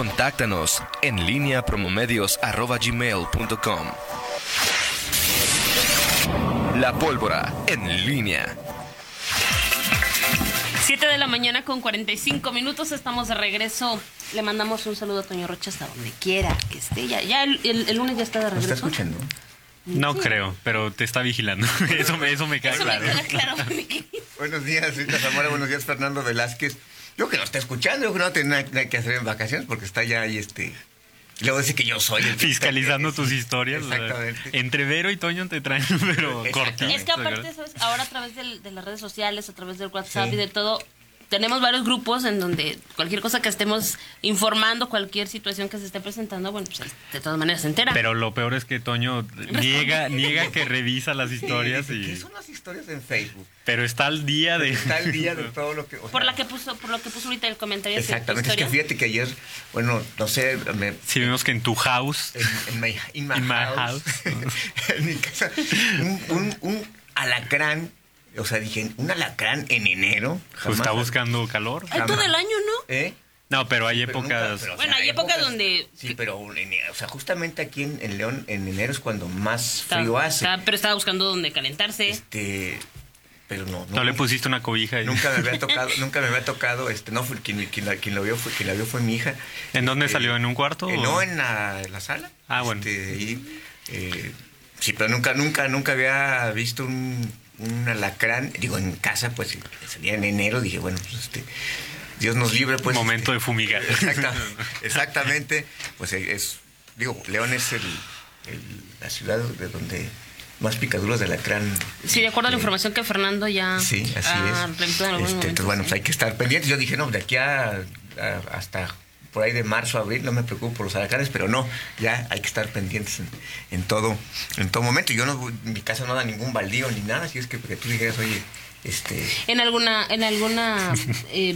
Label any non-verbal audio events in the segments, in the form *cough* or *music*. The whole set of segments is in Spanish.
Contáctanos en línea promomedios.com. La pólvora en línea. 7 de la mañana con 45 minutos, estamos de regreso. Le mandamos un saludo a Toño Rocha hasta donde quiera que esté. Ya, ya el, el- el lunes ya está de ¿Me regreso. está escuchando? No creo, pero te está vigilando. *laughs* Eso me, eso me queda Eso claro. me queda claro. Buenos días, Rita Zamora. Buenos días, Fernando Velázquez. Yo que no está escuchando, yo que no tiene nada, que hacer en vacaciones porque está ya ahí este. y Luego dice que yo soy el Fiscalizando tus historias. o sea, Exactamente. entre Vero y Toño te traen, *laughs* pero cortito. Es que aparte, ¿sabes? ahora a través del- de las redes sociales, a través del WhatsApp y de todo, tenemos varios grupos en donde cualquier cosa que estemos informando, cualquier situación que se esté presentando, bueno, pues de todas maneras se entera. Pero lo peor es que Toño niega, *laughs* niega que revisa las historias, Sí, y, ¿Qué son las historias en Facebook? pero está al día de... Está el día de *laughs* todo lo que. o por la que puso, por lo que puso ahorita el comentario Exactamente. Es que fíjate que ayer, bueno, no sé, me, Si vemos que en tu house... en, en my, in my In my house, *laughs* en mi casa, un, un, un alacrán, o sea, dije, un alacrán en enero. Pues jamás- está buscando calor. Hay todo el año, ¿no? ¿Eh? No, pero hay Pero épocas... nunca- pero, o Bueno, hay épocas donde- Sí, pero en- o sea, justamente aquí en, en León, en enero es cuando más Está- frío hace. está- pero estaba buscando donde calentarse. Este, pero no, no le pusiste una cobija. ahí? Nunca me había *laughs* tocado, nunca me había tocado, este, no fue quien, quien, la, quien lo vio fue quien la vio fue mi hija. ¿En dónde Este, salió? ¿En un cuarto? eh, no en la, en la sala. Ah, bueno. Este, ahí, eh, sí, pero nunca, nunca, nunca había visto un, un alacrán, digo, en casa, pues salía en enero, dije, bueno, pues este, Dios nos libre, pues. Momento de este, fumigar. Exacta- *laughs* exactamente, pues eh, es, digo, León es el, el- la ciudad de donde más picaduras de alacrán. Sí, de acuerdo a la eh, información que Fernando ya Sí, así es. Este, momentos, entonces, bueno, sí. pues hay que estar pendientes. Yo dije, no, de aquí a, a- hasta por ahí de marzo, abril, no me preocupo por los alacranes, pero no, ya hay que estar pendientes en, en todo en todo momento. Yo no, mi casa no da ningún baldío ni nada, así es que, que tú dijeras, oye, este... En alguna, en alguna *laughs* eh,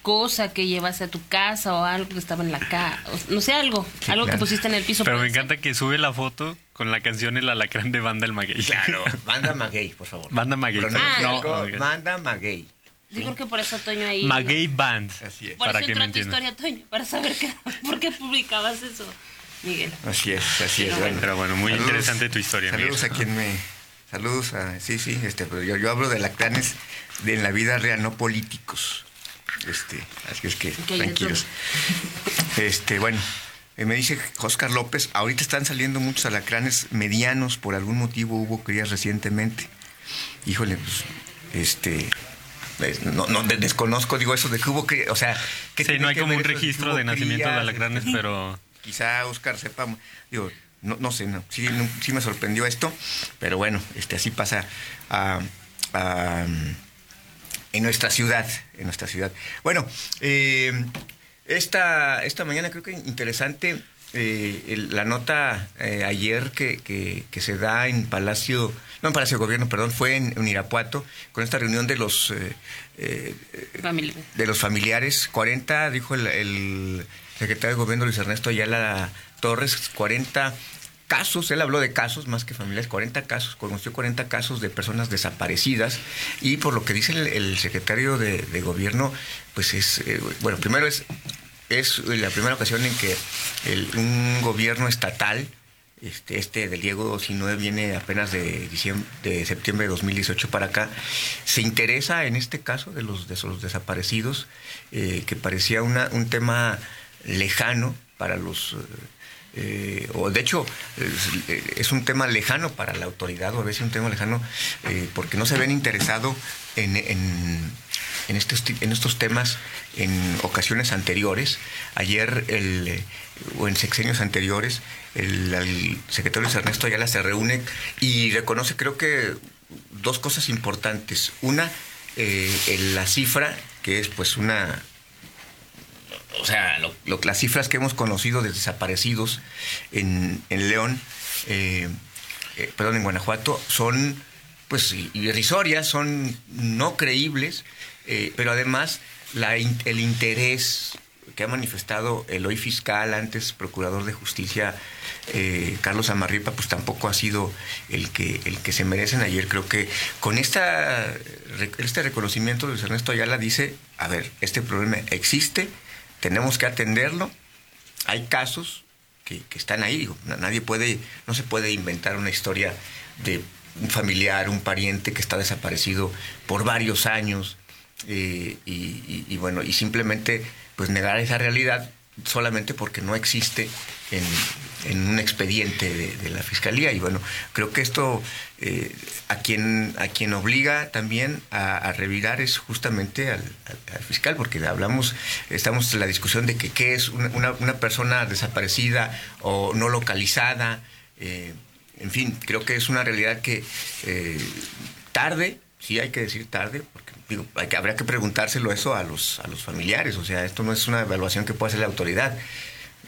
cosa que llevaste a tu casa o algo que estaba en la casa, no sé, algo, Sí, algo que pusiste en el piso. Pero me encanta que sube la foto con la canción El Alacrán de Banda El Maguey. Claro, *laughs* manda Maguey, por favor. Banda Maguey. Ah, no, manda Maguey. Yo creo que por eso Toño ahí. Maguey Band. Así es. Por para eso que me entró tu historia, Toño, para saber qué, *laughs* por qué publicabas eso, Miguel. Así es, así es. Bueno, Pero bueno, muy Saludos- interesante tu historia, Saludos Miguel. a quien me. Saludos a. Sí, sí, este, pero yo, yo hablo de alacranes de en la vida real, no políticos. Este, así es que Que de tranquilos. Este, bueno, eh, me dice Oscar López, ahorita están saliendo muchos alacranes medianos, por algún motivo hubo crías recientemente. Híjole, pues, este. No, no, de- desconozco, digo eso de que hubo que, o sea, que Sí, no hay como un registro de nacimiento de alacranes, este, pero quizá Oscar sepa, digo, no, no sé, no, sí, no- sí me sorprendió esto, pero bueno, este, así pasa ah, ah, en nuestra ciudad, en nuestra ciudad. Bueno, eh, esta, esta mañana creo que interesante eh, el- la nota eh, ayer que, que- que se da en Palacio, no en Palacio de Gobierno, perdón, fue en, en Irapuato, con esta reunión de los... eh, eh, de los familiares, 40, dijo el, el secretario de gobierno Luis Ernesto Ayala Torres, 40 casos, él habló de casos más que familiares, 40 casos, conoció 40 casos de personas desaparecidas y por lo que dice el, el secretario de, de gobierno, pues es, eh, bueno, primero es, es la primera ocasión en que el- un gobierno estatal este, este del Diego Sinue viene apenas de, de septiembre de 2018 para acá. Se interesa en este caso de los, de los desaparecidos, eh, que parecía una, un tema lejano para los... eh, o de hecho es, eh, es un tema lejano para la autoridad o a veces un tema lejano eh, porque no se ven interesado en, en, en estos, en estos temas en ocasiones anteriores. Ayer, el, eh, o en sexenios anteriores, el, el secretario Ernesto Ayala se reúne y reconoce, creo que, dos cosas importantes. Una, la cifra, que es pues una o sea, las cifras que hemos conocido de desaparecidos en, en León, eh, eh, perdón, en Guanajuato, son pues irrisorias, son no creíbles, eh, pero además el interés que ha manifestado el hoy fiscal, antes procurador de justicia, Carlos Amarripa, pues tampoco ha sido el que, el que se merecen. Ayer creo que con esta, este reconocimiento de Luis Ernesto Ayala dice, a ver, este problema existe, tenemos que atenderlo hay casos que, están ahí. Nadie puede, no se puede inventar una historia de un familiar, un pariente que está desaparecido por varios años eh, y- y bueno, y simplemente pues negar esa realidad solamente porque no existe en, un expediente de, la fiscalía. Y bueno creo que esto eh, a quien a quien obliga también a, revirar es justamente al fiscal porque hablamos estamos en la discusión de que qué es una, una- una persona desaparecida o no localizada eh, en fin creo que es una realidad que eh, tarde sí hay que decir tarde porque digo, hay que, habría que preguntárselo eso a los a los familiares o sea esto no es una evaluación que pueda hacer la autoridad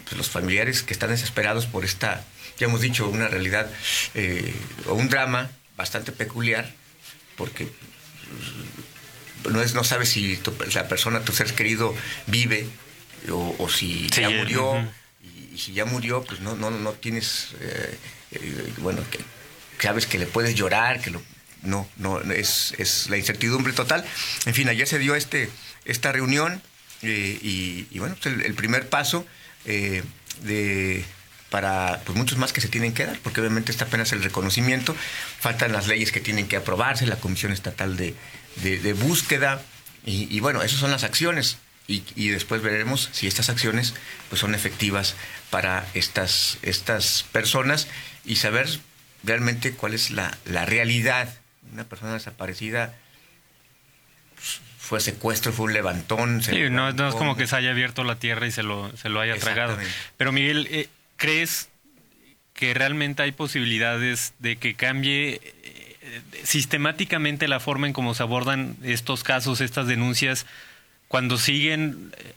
pues, los familiares que están desesperados por esta, ya hemos dicho, una realidad eh, o un drama bastante peculiar, porque mm, no, es, no sabes si tu- la persona, tu ser querido, vive o, o si Sí, ya murió. y si ya murió, pues no, no, no tienes, eh, eh, bueno, que sabes que le puedes llorar, que lo, no, no, es, es la incertidumbre total. En fin, ayer se dio este, esta reunión eh, y, bueno, pues el, primer paso eh, de para pues muchos más que se tienen que dar, porque obviamente está apenas el reconocimiento, faltan las leyes que tienen que aprobarse, la Comisión Estatal de, de- Búsqueda, y, y bueno, esas son las acciones, y, y después veremos si estas acciones pues son efectivas para estas, estas personas y saber realmente cuál es la, la realidad. Una persona desaparecida pues, fue secuestro, fue un levantón. se Sí, no, no es como que se haya abierto la tierra y se lo, se lo haya tragado. Pero Miguel, eh, ¿crees que realmente hay posibilidades de que cambie eh, sistemáticamente la forma en cómo se abordan estos casos, estas denuncias, cuando siguen eh,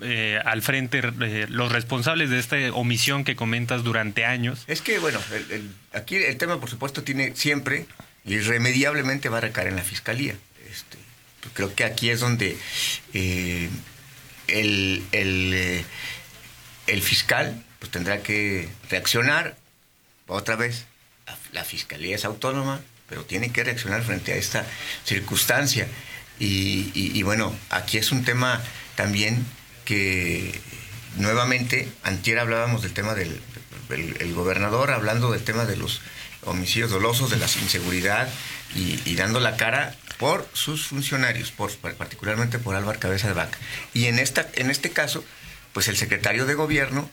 eh, al frente eh, los responsables de esta omisión que comentas durante años? Es que, bueno, el- el- aquí el tema, por supuesto, tiene siempre, irremediablemente va a recaer en la fiscalía. Este, creo que aquí es donde eh, el, el, eh, el fiscal pues, tendrá que reaccionar. Otra vez, la, fiscalía es autónoma, pero tiene que reaccionar frente a esta circunstancia. Y, bueno, aquí es un tema también que nuevamente, antier hablábamos del tema del el, el gobernador, hablando del tema de los homicidios dolosos, de la inseguridad y, dando la cara por sus funcionarios, por, particularmente por Álvaro Cabeza de Vaca. Y en, esta, en este caso, pues el secretario de gobierno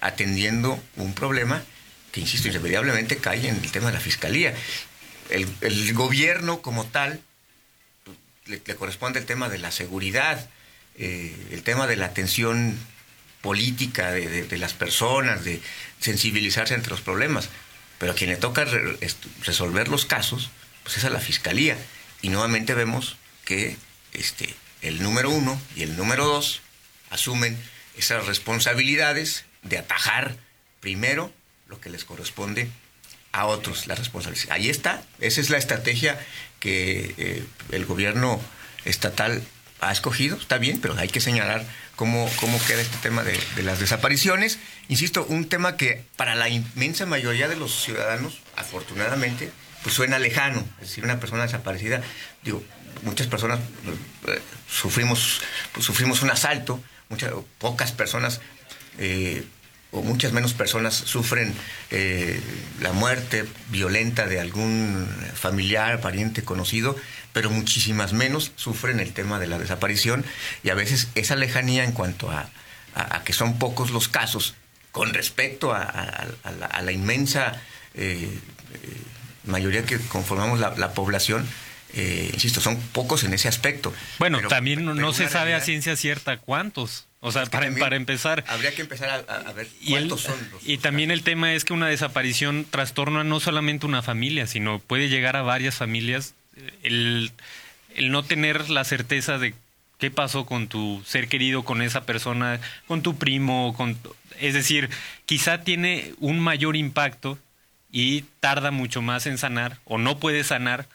atendiendo un problema que, insisto, irremediablemente cae en el tema de la fiscalía. El, el gobierno como tal le, corresponde el tema de la seguridad, eh, el tema de la atención política de las personas, de sensibilizarse ante los problemas. Pero a quien le toca re- resolver los casos, pues es a la fiscalía. Y nuevamente vemos que este, el número uno y el número dos asumen esas responsabilidades de atajar primero lo que les corresponde a otros la responsabilidad. Ahí está, esa es la estrategia que eh, el gobierno estatal ha escogido, está bien, pero hay que señalar cómo, cómo queda este tema de, de las desapariciones. Insisto, un tema que para la inmensa mayoría de los ciudadanos, afortunadamente, pues suena lejano. Es decir, una persona desaparecida, digo, muchas personas eh, sufrimos, pues, sufrimos un asalto, muchas, pocas personas eh, o muchas menos personas sufren eh, la muerte violenta de algún familiar, pariente, conocido, pero muchísimas menos sufren el tema de la desaparición y a veces esa lejanía en cuanto a, a- a que son pocos los casos con respecto a, la, inmensa eh, eh, mayoría que conformamos la, la población, eh, insisto, son pocos en ese aspecto. Bueno, Pero- también no, se sabe a ciencia cierta cuántos. O sea, para, también para empezar. Habría que empezar a, ver Y, el- cuántos son los- y también casos. el tema es que una desaparición trastorna no solamente una familia, sino puede llegar a varias familias. El, el no tener la certeza de qué pasó con tu ser querido, con esa persona, con tu primo, con, es decir, quizá tiene un mayor impacto y tarda mucho más en sanar o no puede sanar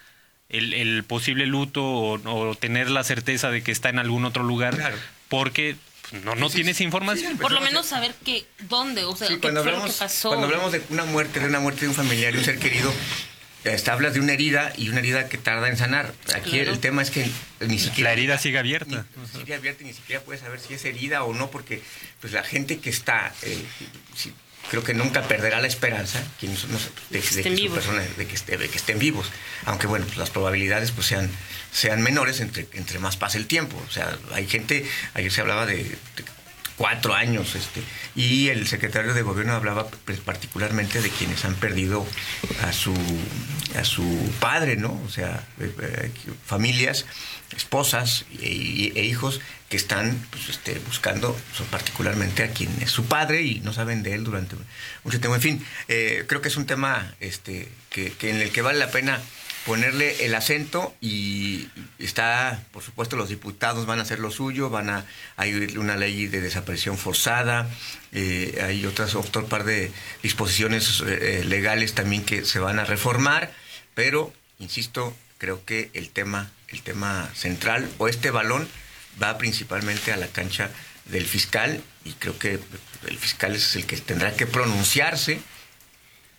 el, el posible luto o, o tener la certeza de que está en algún otro lugar Claro. porque pues, no, no Sí, tienes sí, información. sí, Por lo menos saber que, dónde, o sea, Sí, qué fue lo que pasó. cuando hablamos de una muerte, de una muerte de un familiar, de un ser querido, hablas de una herida y una herida que tarda en sanar. Aquí Claro. el tema es que ni siquiera... La herida sigue abierta. Ni, sigue abierta y ni siquiera puedes saber si es herida o no, porque pues la gente que está... eh, si- creo que nunca perderá la esperanza quienes no de, de estén que su vivos. persona- de que, esté- de que estén vivos. Aunque bueno, pues, las probabilidades pues sean, sean menores entre, entre más pase el tiempo. O sea, hay gente, ayer se hablaba de, de cuatro años, este, y el secretario de gobierno hablaba pues, particularmente de quienes han perdido a su a su padre, ¿no? O sea, eh, eh, familias, esposas e, e hijos que están pues, este, buscando particularmente a quien es su padre y no saben de él durante mucho tiempo. En fin, eh, creo que es un tema este, que en el que vale la pena ponerle el acento y está, por supuesto, los diputados van a hacer lo suyo, van a hay una ley de desaparición forzada, eh, hay otras otro par de disposiciones eh, legales también que se van a reformar, pero insisto, creo que el tema el tema central o este balón va principalmente a la cancha del fiscal y creo que el fiscal es el que tendrá que pronunciarse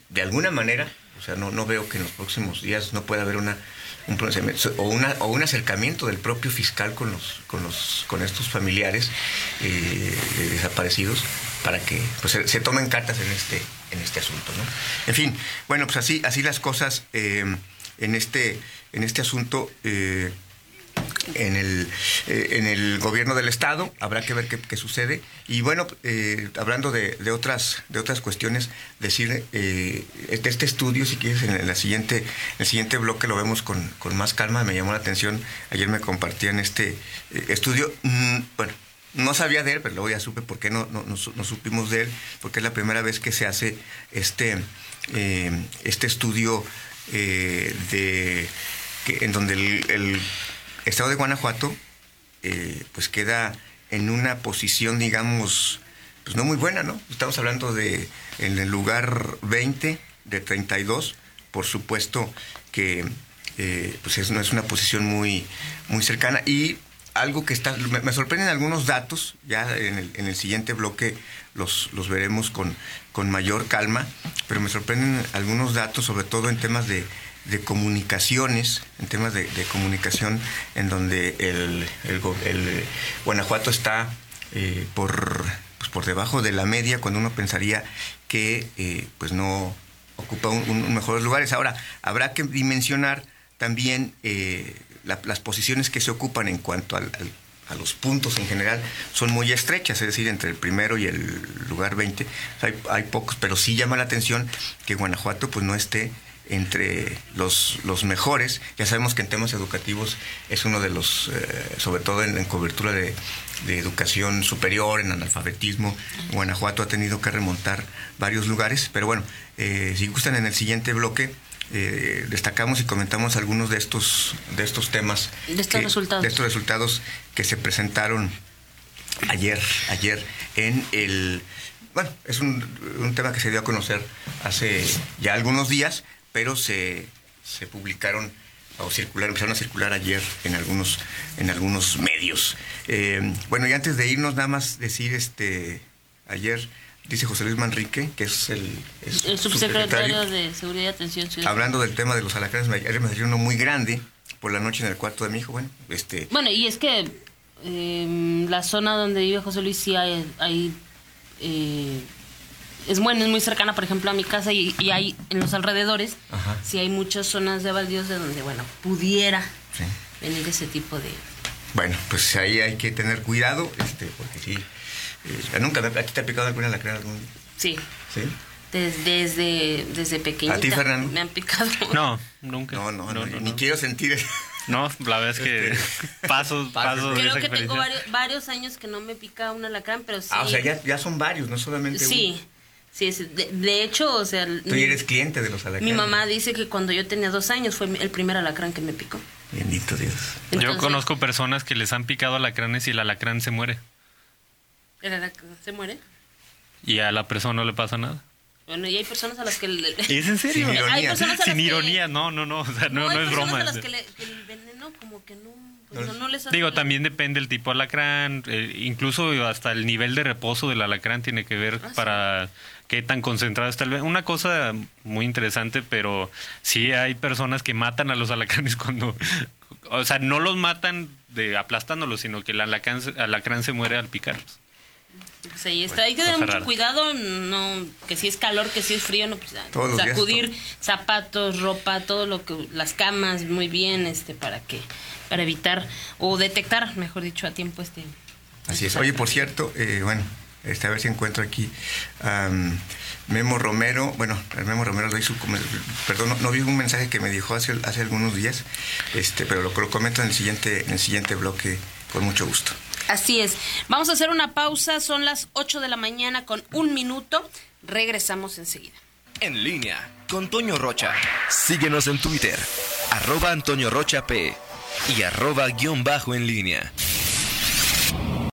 de alguna manera, o sea, no, no veo que en los próximos días no pueda haber una un pronunciamiento o un acercamiento del propio fiscal con los con los con estos familiares eh, de desaparecidos para que pues se, se tomen cartas en este en este asunto, ¿no? En fin, bueno, pues así así las cosas eh, en este en este asunto. eh, en el, eh, en el gobierno del estado. Habrá que ver qué, sucede. Y bueno eh, hablando de, otras de otras cuestiones decir eh, de este estudio si quieres en la siguiente en el siguiente bloque lo vemos con, con más calma. Me llamó la atención. Ayer me compartían este eh, estudio. Mm, bueno no sabía de él, pero luego ya supe por qué no, no, no su- no supimos de él, porque es la primera vez que se hace este, eh, este estudio de que, en donde el estado de Guanajuato eh, pues queda en una posición, digamos, pues no muy buena, ¿no? Estamos hablando de en el lugar 20 de 32, por supuesto que eh, pues es, no es una posición muy, muy cercana y algo que está, me, sorprenden algunos datos, ya en el, en el siguiente bloque los, los veremos con, con mayor calma, pero me sorprenden algunos datos, sobre todo en temas de, de comunicaciones, en temas de, comunicación, en donde el, el Guanajuato está eh, por, pues por debajo de la media, cuando uno pensaría que eh, pues no ocupa un mejores lugares. Ahora, habrá que dimensionar también eh, la- las posiciones que se ocupan en cuanto al- al- a los puntos en general son muy estrechas, es decir, entre el primero y el lugar 20 hay, hay pocos, pero sí llama la atención que Guanajuato pues no esté entre los, los mejores. Ya sabemos que en temas educativos es uno de los, eh, sobre todo en, en cobertura de, de educación superior, en analfabetismo, Guanajuato ha tenido que remontar varios lugares, pero bueno, eh, si gustan en el siguiente bloque, eh, destacamos y comentamos algunos de estos, de estos temas. De estos resultados. De estos resultados que se presentaron ayer, ayer en el... Bueno, es un, un tema que se dio a conocer hace ya algunos días, pero se, se publicaron o circularon, empezaron a circular ayer en algunos, en algunos medios. Eh, bueno, y antes de irnos, nada más decir, este, ayer dice José Luis Manrique, que es el, es El subsecretario de Seguridad y Atención Ciudadana. hablando del tema de los alacranes, ayer me salió uno muy grande por la noche en el cuarto de mi hijo, bueno, este... Bueno, y es que eh, la zona donde vive José Luis sí hay... hay, eh, es bueno, es muy cercana, por ejemplo, a mi casa y, y hay en los alrededores, Ajá. sí hay muchas zonas de baldíos de donde, bueno, pudiera Sí. venir ese tipo de... Bueno, pues ahí hay que tener cuidado, este, porque sí. eh, nunca me, ¿A ti te ha picado alguna alacrán algún Sí, ¿Sí? des- desde, desde pequeñita. ¿A ti, Fernando? Me han picado. *laughs* No, nunca. No, no, no, no, ni no. quiero sentir eso. No, la verdad es que *laughs* paso, paso de Creo que tengo varios, varios años que no me pica un alacrán, pero sí. Ah, o sea, ya, ya son varios, no solamente Sí, uno. sí, es- de, de hecho, o sea... Tú ya eres cliente de los alacranes. Mi mamá dice que cuando yo tenía dos años fue el primer alacrán que me picó. Bendito Dios. Yo conozco personas que les han picado alacranes y el alacrán se muere. ¿El alacrán se muere? Y a la persona no le pasa nada. Bueno, y hay personas a las que... le- ¿Es en serio? Sin ironía. Hay personas a las Sin que- ironía, no, no, no, o sea, no, hay no es personas broma. a las eso. que, le- que el veneno como que no Pues no, no les Digo, también depende el tipo de alacrán, eh, incluso hasta el nivel de reposo del alacrán tiene que ver Ah, sí. para qué tan concentrado está. Una cosa muy interesante, pero sí hay personas que matan a los alacranes *laughs* cuando... O sea, no los matan de aplastándolos, sino que el alacrán se muere al picarlos. Pues ahí está. Hay que tener mucho rara. cuidado, no, que si es calor, que si es frío, no, pues, Todos los días, sacudir zapatos, ropa, todo lo que, las camas, muy bien, este, para que, para evitar, o detectar, mejor dicho, a tiempo este. Así es. Oye, por cierto, eh, bueno, este, a ver si encuentro aquí am, Memo Romero. Bueno, el Memo Romero lo hizo, perdón, no, no vi un mensaje que me dijo hace, hace algunos días, este, pero lo, lo comento en el siguiente, en el siguiente bloque con mucho gusto. Así es. Vamos a hacer una pausa, son las 8 de la mañana con un minuto. Regresamos enseguida. En línea con Toño Rocha. Síguenos en Twitter, arroba Antonio Rocha P y arroba guion bajo en línea.